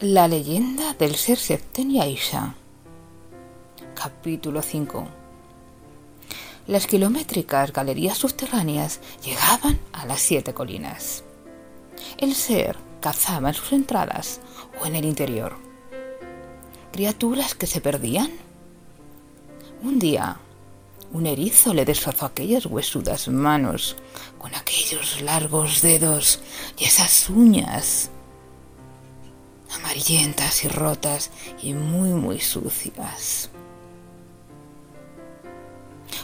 La leyenda del ser Septen y Aisha. Capítulo 5. Las kilométricas galerías subterráneas llegaban a las siete colinas. El ser cazaba en sus entradas o en el interior. Criaturas que se perdían. Un día, un erizo le desfazó aquellas huesudas manos con aquellos largos dedos y esas uñas y rotas y muy muy sucias.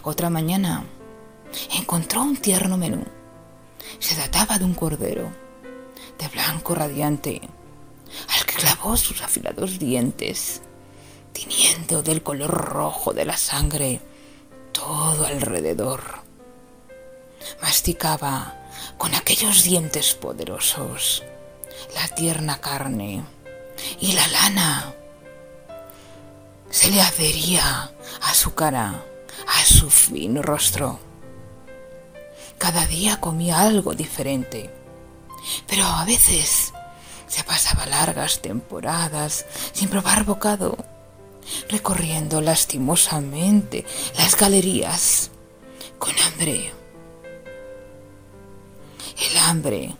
Otra mañana encontró un tierno menú. Se trataba de un cordero, de blanco radiante, al que clavó sus afilados dientes, tiniendo del color rojo de la sangre todo alrededor. Masticaba con aquellos dientes poderosos la tierna carne y la lana se le adhería a su cara, a su fino rostro. Cada día comía algo diferente, pero a veces se pasaba largas temporadas sin probar bocado, recorriendo lastimosamente las galerías con hambre. El hambre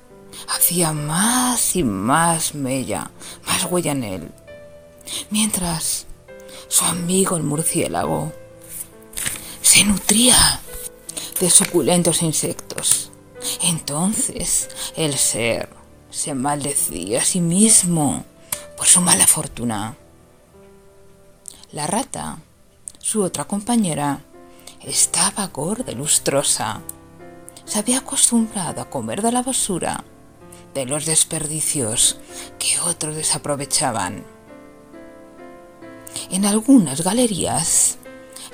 hacía más y más mella, huella en él, mientras su amigo el murciélago se nutría de suculentos insectos. Entonces el ser se maldecía a sí mismo por su mala fortuna. La rata, su otra compañera, estaba gorda y lustrosa. Se había acostumbrado a comer de la basura de los desperdicios que otros desaprovechaban. En algunas galerías,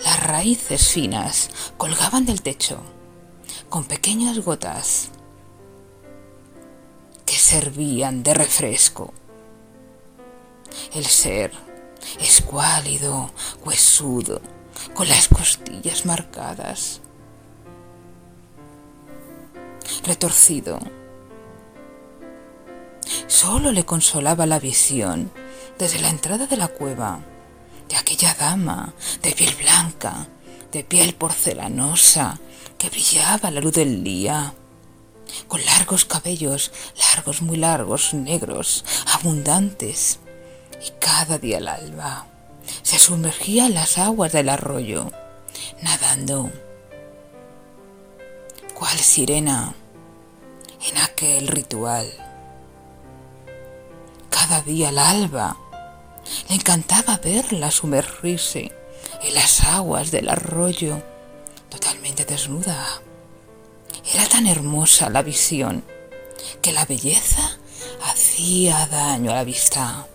las raíces finas colgaban del techo con pequeñas gotas que servían de refresco. El ser escuálido, huesudo, con las costillas marcadas, retorcido, Solo le consolaba la visión. Desde la entrada de la cueva de aquella dama de piel blanca, de piel porcelanosa, que brillaba a la luz del día, con largos cabellos, largos, muy largos, negros, abundantes, y cada día al alba se sumergía en las aguas del arroyo, nadando, cual sirena en aquel ritual cada día al alba. Le encantaba verla sumergirse en las aguas del arroyo, totalmente desnuda. Era tan hermosa la visión que la belleza hacía daño a la vista.